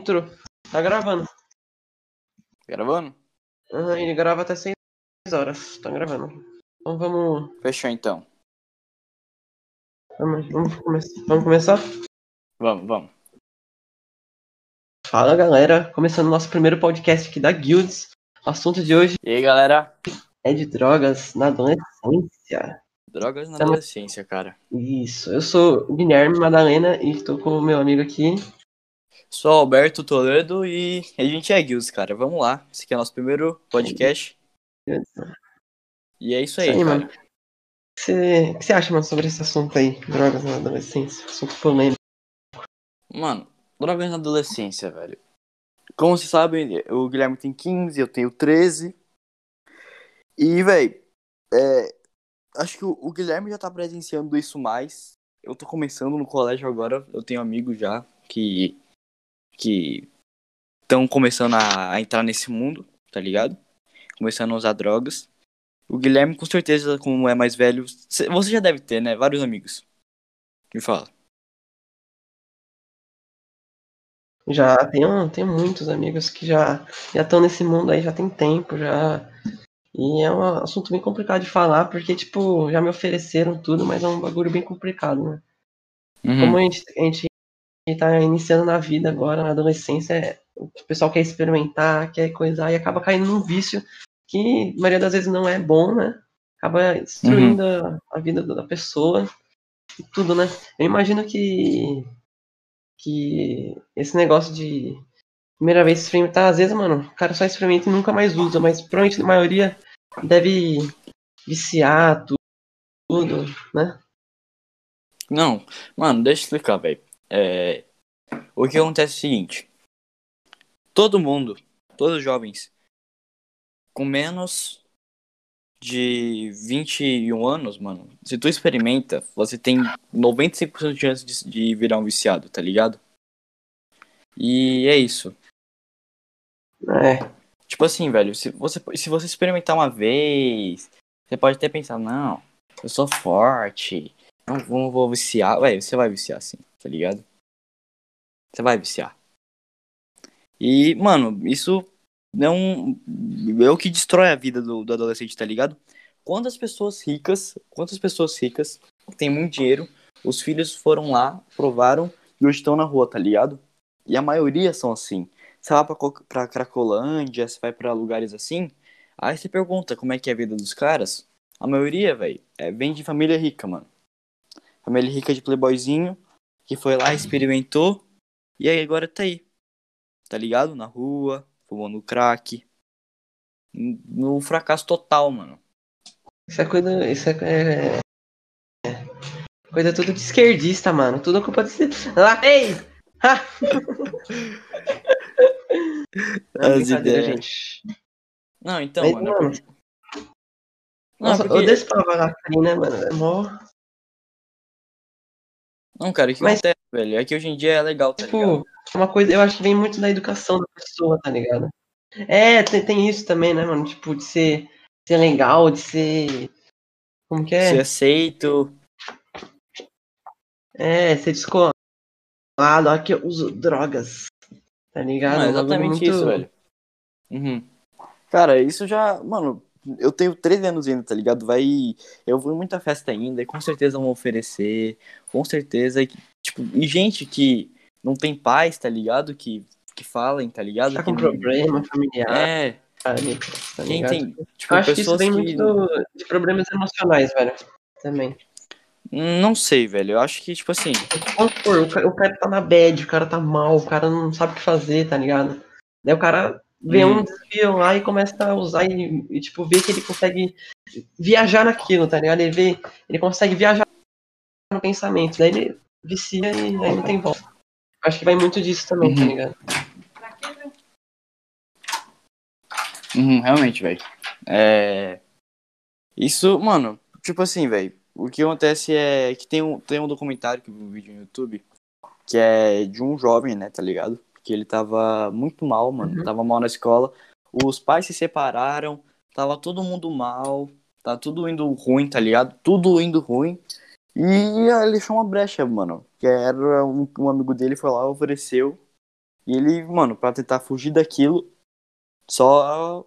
intro. Tá gravando. Gravando? Aham, ele grava até 6 horas. Tá gravando. Então vamos. Fechou então. Vamos, vamos, come- vamos começar? Vamos, vamos. Fala galera, começando nosso primeiro podcast aqui da Guilds. O assunto de hoje E aí, galera? é de drogas na adolescência. Drogas na Tamo- adolescência, cara. Isso, eu sou o Guilherme Madalena e tô com o meu amigo aqui. Sou Alberto Toledo e a gente é Guilds, cara. Vamos lá. Esse aqui é o nosso primeiro podcast. E é isso aí, Isso aí, cara. mano. O que você- o que você acha, mano, sobre esse assunto aí? Drogas na adolescência. Assunto polêmico. Mano, drogas na adolescência, velho. Como vocês sabem, o Guilherme tem 15, eu tenho 13. E, velho, é, acho que o, o Guilherme já tá presenciando isso mais. Eu tô começando no colégio agora, eu tenho amigos já que que estão começando a, a entrar nesse mundo, tá ligado? Começando a usar drogas. O Guilherme, com certeza, como é mais velho, cê- você já deve ter, né? Vários amigos. Me fala. Já tenho, tenho muitos amigos que já já estão nesse mundo aí já tem tempo, já. E é um assunto bem complicado de falar, porque, tipo, já me ofereceram tudo, mas é um bagulho bem complicado, né? Uhum. Como a gente, a gente tá iniciando na vida agora, na adolescência, é- o pessoal quer experimentar, quer coisar, e acaba caindo num vício que, a maioria das vezes, não é bom, né? Acaba destruindo a, a vida da pessoa e tudo, né? Eu imagino que, que esse negócio de primeira vez experimentar, às vezes, mano, o cara só experimenta e nunca mais usa, mas provavelmente a maioria deve viciar tu- tudo, né? Não, mano, deixa eu explicar, velho. É, o que acontece é o seguinte: todo mundo, todos os jovens com menos de 21 anos, mano, se tu experimenta, você tem 95% de chance de, de virar um viciado, tá ligado? E é isso. É, Tipo assim, velho, se você, se você experimentar uma vez, você pode até pensar, não, eu sou forte, não vou, não vou viciar. Ué, você vai viciar sim, tá ligado? Você vai viciar. E, mano, isso não é o que destrói a vida do, do adolescente, tá ligado? Quantas pessoas ricas, quantas pessoas ricas têm muito dinheiro, os filhos foram lá, provaram e hoje estão na rua, tá ligado? E a maioria são assim. Você vai pra, pra Cracolândia, você vai pra lugares assim, aí você pergunta como é que é a vida dos caras. A maioria, velho, é, vem de família rica, mano. Família rica de playboyzinho, que foi lá, experimentou, e aí agora tá aí. Tá ligado? Na rua, fumando crack. No fracasso total, mano. Isso é coisa. Isso é, é- é coisa tudo de esquerdista, mano. Tudo culpa de. Lá, ei! Não, As ideias. gente. Não, então, Mas, mano. mano, Não, nossa, porque... eu desse pra Valacrim, né, mano? É mó. Não, cara, o que Mas- acontece, velho? É que hoje em dia é legal, tá ligado? Tipo, é uma coisa. Eu acho que vem muito da educação da pessoa, tá ligado? É, tem, tem isso também, né, mano? Tipo, de ser, ser legal, de ser. Como que é? Ser aceito. É, ser descolado. Olha que eu uso drogas. Tá ligado? Não, é exatamente muito- isso, velho. Uhum. Cara, isso já. Mano, eu tenho 13 anos ainda, tá ligado? Vai. Eu vou em muita festa ainda, e com certeza vão oferecer. Com certeza. e, Tipo, e gente que não tem pais, tá ligado? Que, que falem, tá ligado? Tá que com não- problema familiar, É? Tá quem tem. Tipo, Eu acho que isso pessoas vem que. muito de problemas emocionais, velho. Também. Não sei, velho. Eu acho que, tipo assim. O ca- o cara tá na bad, o cara tá mal, o cara não sabe o que fazer, tá ligado? Daí o cara vê Hum. um desvio lá e começa a usar e, e, tipo, vê que ele consegue viajar naquilo, tá ligado? Ele vê, ele consegue viajar no pensamento, daí ele vicia e aí não tem volta. Acho que vai muito disso também, tá Uhum. ligado? Uhum, realmente, velho. É. Isso, mano, tipo assim, velho. O que acontece é que tem um, tem um documentário que eu vi um vídeo no YouTube que é de um jovem, né, tá ligado? Que ele tava muito mal, mano. Uhum. Tava mal na escola. Os pais se separaram. Tava todo mundo mal. Tá tudo indo ruim, tá ligado? Tudo indo ruim. E ele achou uma brecha, mano. Que era um, um amigo dele foi lá, ofereceu. E ele, mano, pra tentar fugir daquilo, só.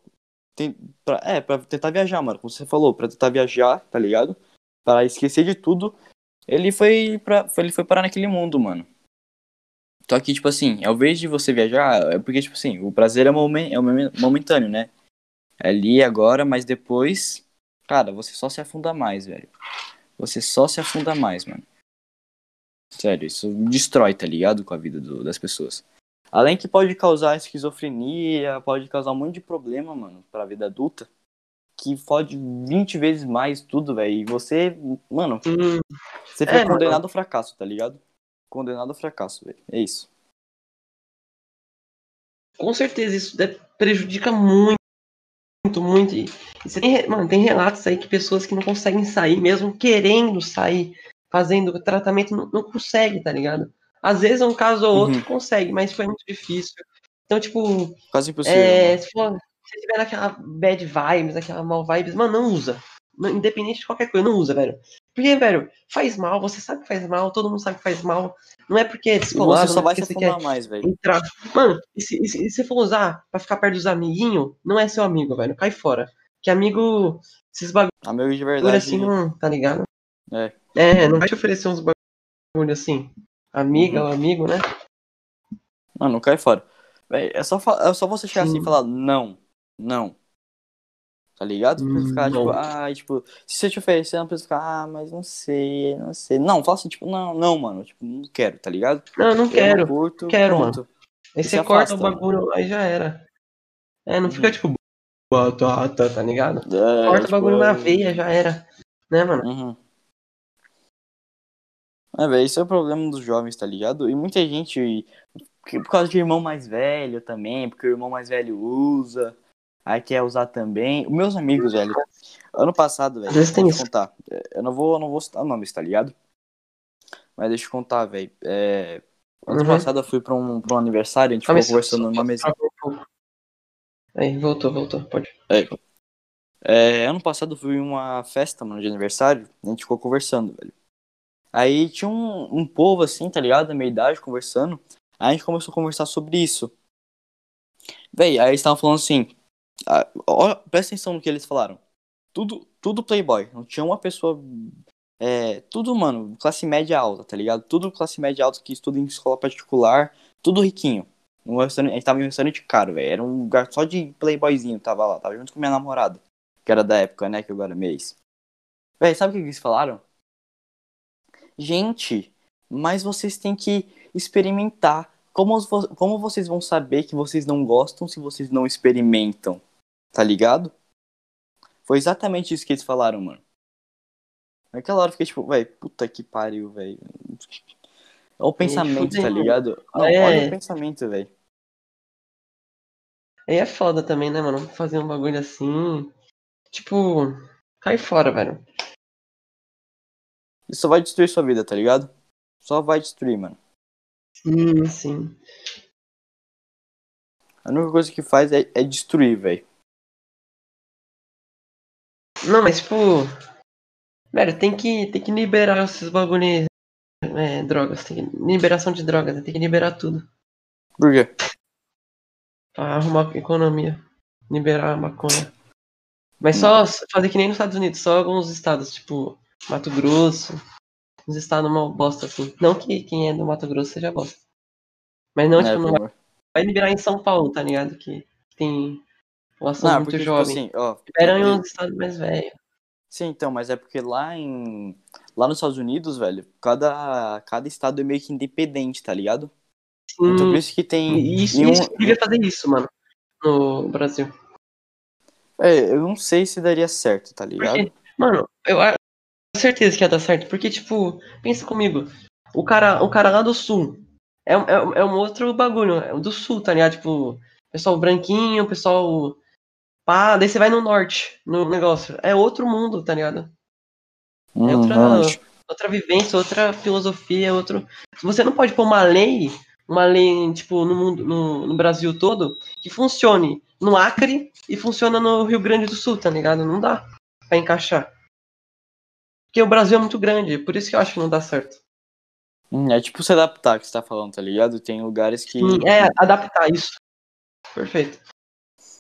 Tem, pra, é, pra tentar viajar, mano. Como você falou, pra tentar viajar, tá ligado? Pra esquecer de tudo. Ele foi, pra, ele foi parar naquele mundo, mano. Só que, tipo assim, ao invés de você viajar, é porque, tipo assim, o prazer é, momen é momentâneo, né? É ali agora, mas depois, cara, você só se afunda mais, velho. Você só se afunda mais, mano. Sério, isso destrói, tá ligado? Com a vida do, das pessoas. Além que pode causar esquizofrenia, pode causar um monte de problema, mano, pra vida adulta. Que fode 20 vezes mais tudo, velho. E você, mano, hum, você foi é, condenado mano. ao fracasso, tá ligado? Condenado ao fracasso, velho. É isso. Com certeza, isso prejudica muito, muito, muito. E você tem, mano, tem relatos aí que pessoas que não conseguem sair, mesmo querendo sair, fazendo tratamento, não, não consegue, tá ligado? Às vezes um caso ou outro uhum. consegue, mas foi muito difícil. Então, tipo. Quase impossível. É, se, for, se tiver naquela bad vibes, aquela mal vibes, mano, não usa. Independente de qualquer coisa, não usa, velho. Porque, velho, faz mal, você sabe que faz mal, todo mundo sabe que faz mal. Não é porque é descolado, você só vai se você quer mais, velho. Entrar. Mano, e se, e se, e se for usar pra ficar perto dos amiguinhos, não é seu amigo, velho. Cai fora. Que amigo. Esses bagulho. Amigo de verdade. assim, não, tá ligado? É. É, não vai te oferecer uns bagulho assim amiga uhum. ou amigo, né? Mano, não cai fora. Véi, é só, é só você chegar Sim. assim e falar não, não. Tá ligado? Pra ficar, tipo, ah, tipo, se você te oferecer, não precisa ficar, ah, mas não sei, não sei. Não, fala assim, tipo, não, não, mano, tipo, não quero, tá ligado? Não, não quero. Não curto, quero, pronto. mano. Aí você corta o bagulho, aí já era. É, não fica, uhum. tipo, batata, tá ligado? É, corta tipo, o bagulho na é. veia, já era. Né, mano? Uhum. É, velho, isso é o problema dos jovens, tá ligado? E muita gente, por causa de irmão mais velho também, porque o irmão mais velho usa, aí quer usar também. Meus amigos, velho, ano passado, velho, deixa eu contar. Eu não vou, eu não vou citar nomes, tá ligado? Mas deixa eu contar, velho. É... Ano uhum. passado eu fui pra um, pra um aniversário, a gente ah, ficou conversando numa mesa. Aí, voltou, voltou, pode. É. é. ano passado eu fui uma festa, mano, de aniversário, a gente ficou conversando, velho. Aí tinha um, um povo assim, tá ligado? Da minha idade, conversando. Aí a gente começou a conversar sobre isso. Véi, aí eles estavam falando assim. Ah, ó, presta atenção no que eles falaram. Tudo, tudo playboy. Não tinha uma pessoa. É, tudo, mano, classe média alta, tá ligado? Tudo classe média alta que estuda em escola particular. Tudo riquinho. Um restaurante, a gente tava em um restaurante caro, velho. Era um lugar só de playboyzinho, tava lá. Tava junto com minha namorada. Que era da época, né? Que agora é mês. Véi, sabe o que eles falaram? Gente, mas vocês têm que experimentar. Como, como vocês vão saber que vocês não gostam se vocês não experimentam? Tá ligado? Foi exatamente isso que eles falaram, mano. Naquela hora eu fiquei tipo, velho, puta que pariu, velho. Olha o pensamento, tá ligado? Não, é... Olha o pensamento, velho. Aí é foda também, né, mano? Fazer um bagulho assim. Tipo, cai fora, velho. Isso só vai destruir sua vida, tá ligado? Só vai destruir, mano. Sim, sim. A única coisa que faz é, é destruir, velho. Não, mas tipo. Velho, tem que, tem que liberar esses bagulhos. É, drogas. Tem que, liberação de drogas, tem que liberar tudo. Por quê? Pra arrumar economia. Liberar a maconha. Mas só fazer que nem nos Estados Unidos, só alguns estados, tipo, Mato Grosso. Uns estados uma bosta assim. Não que quem é do Mato Grosso seja bosta. Mas não, é, tipo, não vai, vai liberar em São Paulo, tá ligado? Que, que tem população não, muito porque, jovem. Tipo assim, ó, Liberam em uns estados mais velhos. Sim, então, mas é porque lá em. Lá nos Estados Unidos, velho, cada, cada estado é meio que independente, tá ligado? Sim. Então por isso que tem. Isso, um... isso devia fazer isso, mano. No Brasil. É, eu não sei se daria certo, tá ligado? Porque, mano, eu, certeza que ia dar certo, porque, tipo, pensa comigo, o cara, o cara lá do sul é, é, é um outro bagulho, é do sul, tá ligado? Tipo, pessoal branquinho, pessoal pá, daí você vai no norte, no negócio, é outro mundo, tá ligado? É hum, outra, outra vivência, outra filosofia, outro. Você não pode pôr uma lei, uma lei, tipo, no mundo, no, no Brasil todo, que funcione no Acre e funciona no Rio Grande do Sul, tá ligado? Não dá pra encaixar. Porque o Brasil é muito grande, por isso que eu acho que não dá certo. Hum, É tipo se adaptar que você tá falando, tá ligado? Tem lugares que. Sim, é, adaptar isso. Perfeito.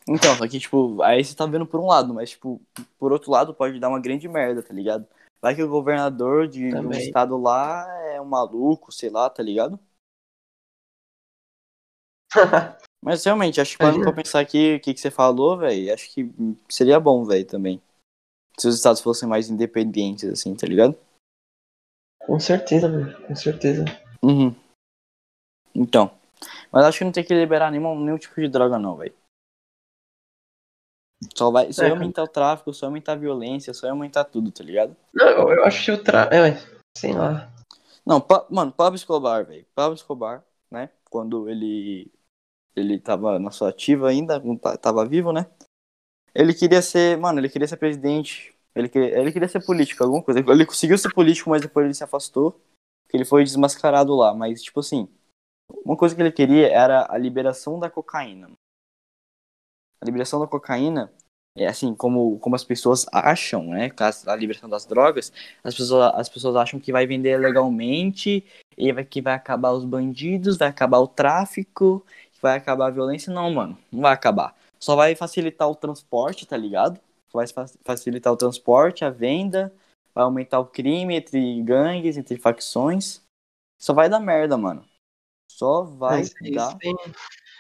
Então, só que, tipo, aí você tá vendo por um lado, mas, tipo, por outro lado pode dar uma grande merda, tá ligado? Vai que o governador de um estado lá é um maluco, sei lá, tá ligado? Mas realmente, acho que parando pra pensar aqui o que, que você falou, velho, acho que seria bom, velho, também. Se os estados fossem mais independentes, assim, tá ligado? com certeza, mano. Com certeza. Uhum. Então. Mas acho que não tem que liberar nenhum, nenhum tipo de droga, não, velho. Só vai, só É, ia aumentar o tráfico, só ia aumentar a violência, só ia aumentar tudo, tá ligado? Não, eu, acho que o tra... É, sei lá. Não, Pa- mano, Pablo Escobar, velho. Pablo Escobar, né? Quando ele ele tava na sua ativa ainda, ta- tava vivo, né? Ele queria ser, mano, ele queria ser presidente. Ele queria, ele queria ser político, alguma coisa. Ele conseguiu ser político, mas depois ele se afastou. Ele foi desmascarado lá. Mas, tipo assim, uma coisa que ele queria era a liberação da cocaína. A liberação da cocaína é assim, como, como as pessoas acham, né? A, liberação das drogas, as pessoas, as pessoas acham que vai vender legalmente e vai, que vai acabar os bandidos, vai acabar o tráfico, vai acabar a violência. Não, mano, não vai acabar. Só vai facilitar o transporte, tá ligado? Só vai fa- facilitar o transporte, a venda, vai aumentar o crime entre gangues, entre facções. Só vai dar merda, mano. Só vai Mas isso dar merda.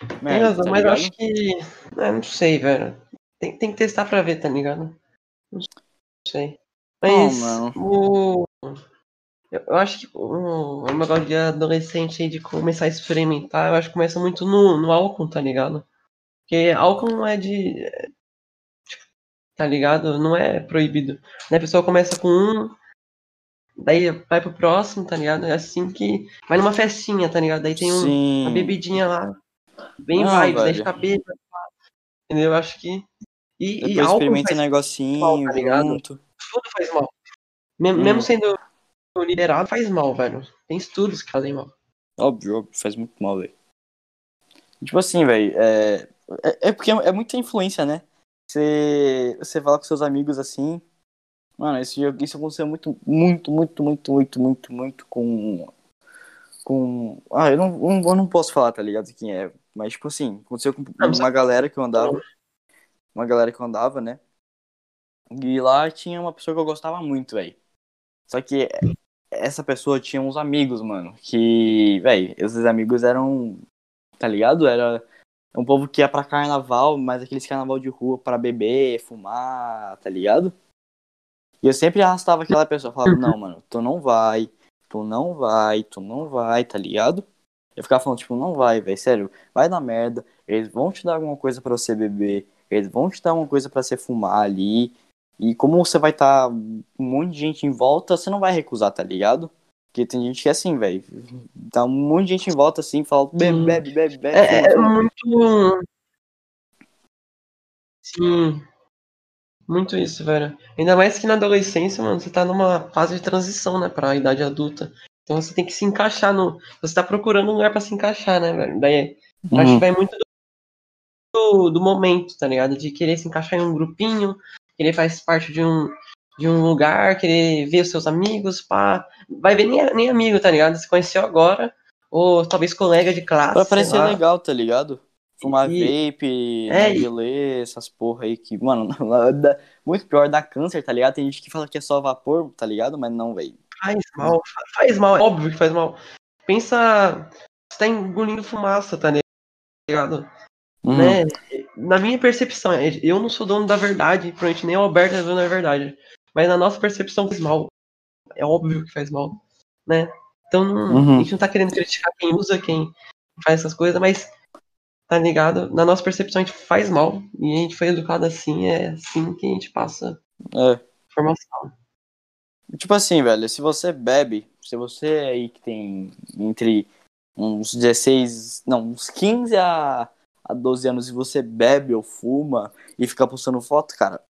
Tem razão, tá mas eu acho que. É, não sei, velho. Tem, tem que testar pra ver, tá ligado? Não sei. Mas mano. o. Eu, acho que o, o negócio de adolescente aí de começar a experimentar, eu acho que começa muito no, no álcool, tá ligado? Porque álcool não é de. tipo, Tá ligado? Não é proibido. Né? A pessoa começa com um, daí vai pro próximo, tá ligado? É assim que. Vai numa festinha, tá ligado? Daí tem um, uma bebidinha lá. Bem Não, vibes, daí velho. fica bêbado. Entendeu? Eu acho que. E, e Depois experimenta faz um negocinho mal, tá ligado? junto. tudo faz mal. Me- Hum. Mesmo sendo liberado, faz mal, velho. Tem estudos que fazem mal. Óbvio, óbvio, faz muito mal, velho. Tipo assim, velho, é, é, é porque é muita influência, né? Você, você fala com seus amigos assim. Mano, isso, isso aconteceu muito, muito, muito, muito, muito, muito, muito com. Com. Ah, eu não- eu não posso falar, tá ligado? Quem é. Mas, tipo assim, aconteceu com uma galera que eu andava. Uma galera que eu andava, né? E lá tinha uma pessoa que eu gostava muito, velho. Só que essa pessoa tinha uns amigos, mano. Que, velho, esses amigos eram. Tá ligado? Era um povo que ia pra carnaval, mas aqueles carnaval de rua pra beber, fumar, tá ligado? E eu sempre arrastava aquela pessoa. Falava, não, mano, tu não vai, tu não vai, tu não vai, tá ligado? Eu ficava falando, tipo, não vai, velho, sério, vai dar merda. Eles vão te dar alguma coisa pra você beber, eles vão te dar alguma coisa pra você fumar ali. E como você vai estar um monte de gente em volta, você não vai recusar, tá ligado? Porque tem gente que é assim, velho. Tá um monte de gente em volta assim, fala, bebe, bebe, bebe, bebe. É, é muito. Sim. Muito isso, velho. Ainda mais que na adolescência, mano, você tá numa fase de transição, né, pra idade adulta. Então você tem que se encaixar no. Você tá procurando um lugar pra se encaixar, né, velho? Daí eu acho que Uhum. vai muito do, do momento, tá ligado? De querer se encaixar em um grupinho, querer fazer parte de um, de um lugar, querer ver os seus amigos, pá. Vai ver nem, nem amigo, tá ligado? Você conheceu agora, ou talvez colega de classe. Pra parecer legal, tá ligado? Fumar E- vape, É, e- narguilé, essas porra aí que, mano, muito pior dá câncer, tá ligado? Tem gente que fala que é só vapor, tá ligado? Mas não, velho. Faz mal, fa- faz mal, é óbvio que faz mal. Pensa, você tá engolindo fumaça, tá ligado? Uhum. Né? Na minha percepção, eu não sou dono da verdade, provavelmente nem o Alberto é dono da verdade. Mas na nossa percepção faz mal. É óbvio que faz mal, né? Então não- Uhum. a gente não tá querendo criticar quem usa, quem faz essas coisas, mas tá ligado? Na nossa percepção a gente faz mal. E a gente foi educado assim, é assim que a gente passa É. informação. Tipo assim, velho, se você bebe, se você aí que tem entre uns 16, não, uns 15 a, a 12 anos e você bebe ou fuma e fica postando foto, cara,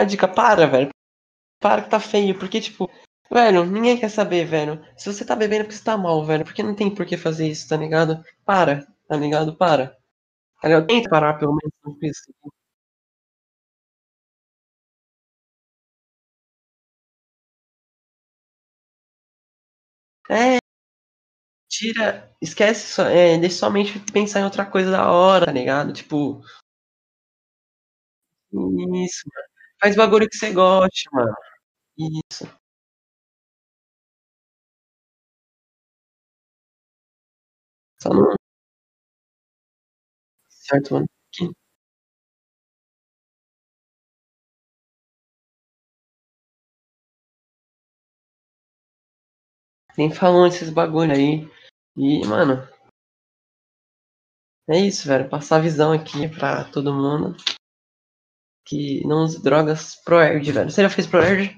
A dica, para, velho. para que tá feio, porque, tipo, velho, ninguém quer saber, velho. Se você tá bebendo é porque você tá mal, velho, porque não tem por que fazer isso, tá ligado? Para, tá ligado? Para. Tá ligado? Tenta parar, pelo menos, isso. É, tira, esquece, é, deixa somente pensar em outra coisa da hora, tá ligado? Tipo, isso, mano. Faz bagulho que você goste, mano. Isso. Só não. Certo, mano. Que- Nem falando esses bagulho aí. E, mano, é isso, velho. Passar a visão aqui pra todo mundo. Que não use drogas pro Erd, velho. Você já fez pro Erd?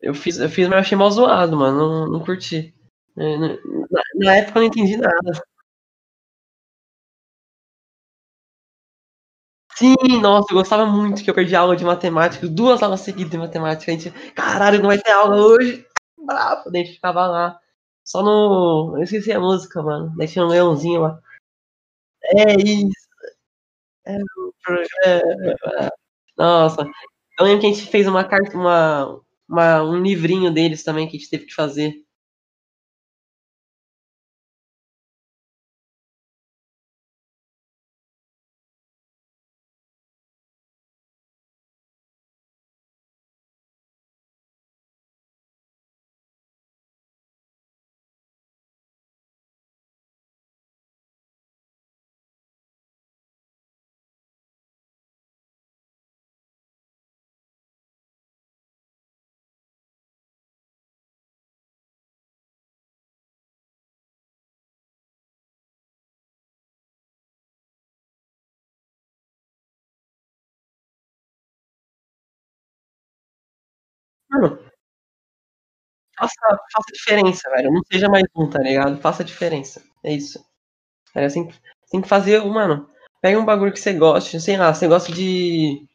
Eu fiz, eu fiz, mas eu achei mal zoado, mano. Não, não curti. É, na, na época eu não entendi nada. Sim, nossa, eu gostava muito que eu perdi aula de matemática, duas aulas seguidas de matemática. A gente, caralho, não vai ter aula hoje. Bravo, daí a gente ficava lá. Só no. Eu esqueci a música, mano. Daí tinha um leãozinho lá. É isso. É, é, é. Nossa, eu lembro que a gente fez uma carta, uma, uma, um livrinho deles também que a gente teve que fazer. Mano, faça, faça diferença, velho. Não seja mais um, tá ligado? Faça diferença. É isso. É assim, tem que fazer, mano. Pega um bagulho que você goste, sei lá, você gosta de.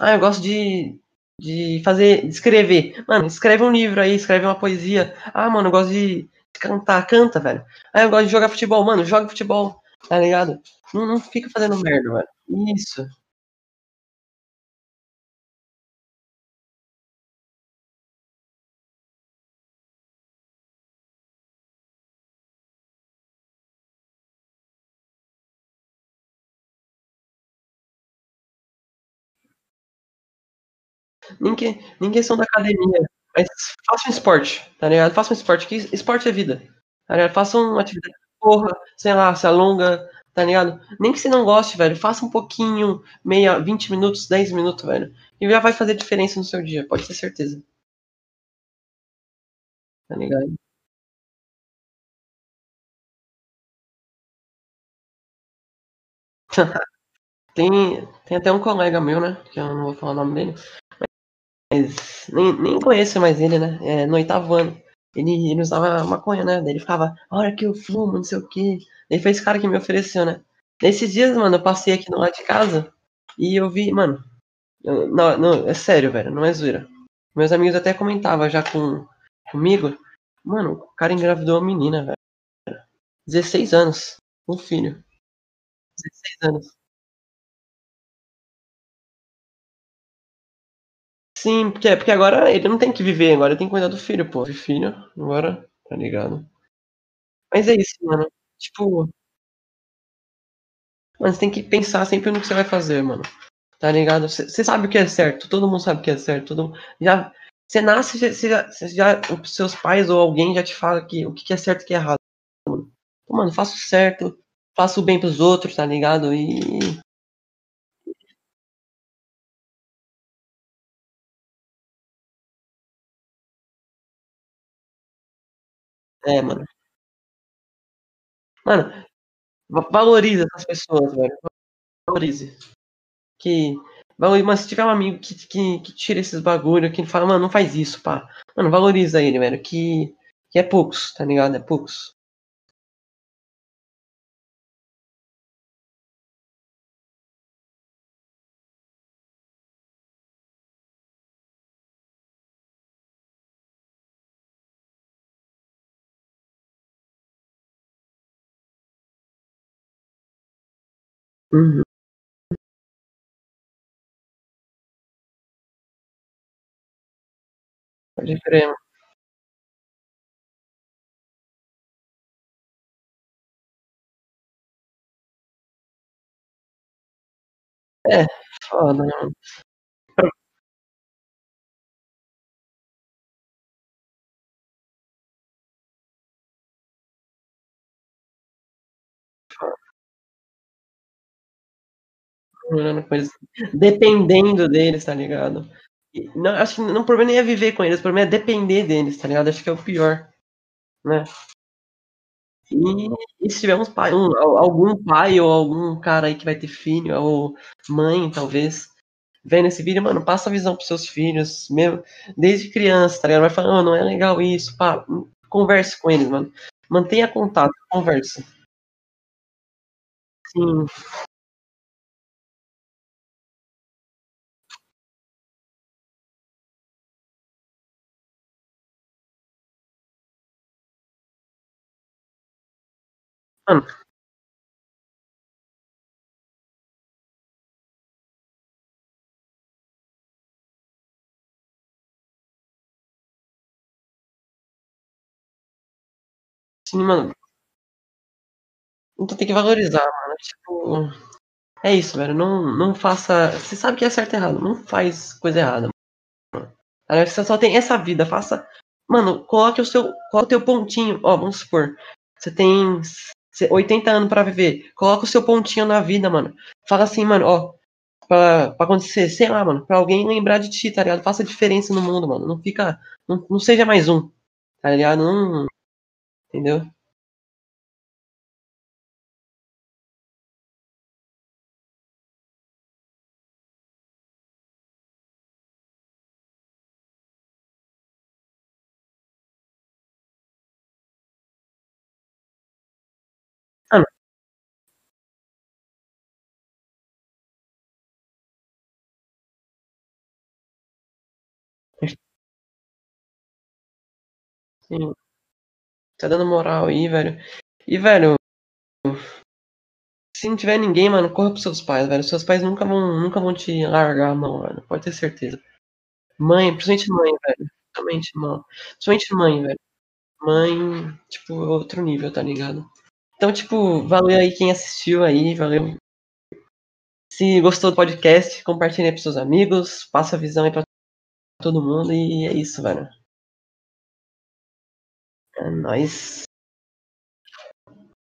Ah, eu gosto de. De fazer. De escrever. Mano, escreve um livro aí, escreve uma poesia. Ah, mano, eu gosto de cantar, canta, velho. Ah, eu gosto de jogar futebol, mano, joga futebol, tá ligado? Não, não fica fazendo merda, velho. Isso. Nem, que, nem questão da academia. Mas faça um esporte, tá ligado? Faça um esporte, que esporte é vida. Tá ligado? Faça uma atividade. Porra, sei lá, se alonga, tá ligado? Nem que você não goste, velho. Faça um pouquinho, meia, 20 minutos, 10 minutos, velho. E já vai fazer diferença no seu dia, pode ter certeza. Tá ligado? Tem, tem até um colega meu, né? Que eu não vou falar o nome dele. Mas nem, nem conheço mais ele, né? É, no oitavo ano. Ele, ele usava maconha, né? Daí ele ficava, olha que eu fumo, não sei o quê. Daí foi esse cara que me ofereceu, né? Nesses dias, mano, eu passei aqui do lado de casa e eu vi, mano. eu- não, não, é sério, velho, não é zoeira. Meus amigos até comentavam já com, comigo. Mano, o cara engravidou uma menina, velho. 16 anos. Um filho. 16 anos. Sim, porque, porque agora ele não tem que viver, agora ele tem que cuidar do filho, pô. Filho, agora, tá ligado? Mas é isso, mano. Tipo, mano, você tem que pensar sempre no que você vai fazer, mano. Tá ligado? Você sabe o que é certo, todo mundo sabe o que é certo. Todo, já, você nasce, você já, você já, seus pais ou alguém já te fala que, o que é certo e o que é errado. Mano, Então, mano, faça o certo, faça o bem pros outros, tá ligado? E. É, mano. Mano, va- valorize essas pessoas, velho. Valorize. Que. valorize- Mas se tiver um amigo que, que, que tira esses bagulho, que fala, mano, não faz isso, pá. Mano, valoriza ele, velho. Que, que é poucos, tá ligado? É poucos. Uhum. Pode crer. É, foda, mano. Eles, dependendo deles, tá ligado? Não, acho que não o problema nem é viver com eles, o problema é depender deles, tá ligado? Acho que é o pior, né? E e se tiver uns pai um al algum pai ou algum cara aí que vai ter filho ou mãe, talvez, vendo esse vídeo, mano, passa a visão para os seus filhos, mesmo desde criança, tá ligado? Vai falando: "Ó, não é legal isso", pá, converse com eles, mano. Mantenha contato, conversa. Sim. Mano Sim, mano. Então tem que valorizar, mano, tipo, é isso, velho, não não faça você sabe que é certo e errado, não faz coisa errada, mano. Você só tem essa vida, faça mano, coloque o seu coloque o teu pontinho, ó, vamos supor, você tem 80 anos pra viver, coloca o seu pontinho na vida, mano. Fala assim: "Mano, ó, pra pra acontecer, sei lá, mano, pra alguém lembrar de ti, tá ligado? Faça diferença no mundo, mano, não fica não não seja mais um, tá ligado? Não entendeu? Sim. Tá dando moral aí, velho. E, velho se não tiver ninguém, mano, corra para os seus pais, velho. Seus pais nunca vão nunca vão te largar a mão, velho, pode ter certeza. Mãe, principalmente mãe, velho, principalmente mã principalmente mãe, velho. Mãe, tipo, outro nível, tá ligado? Então, tipo, valeu aí quem assistiu aí, valeu. Se gostou do podcast, compartilha aí para os seus amigos, passa a visão aí pra todo mundo e é isso, velho. É nóis.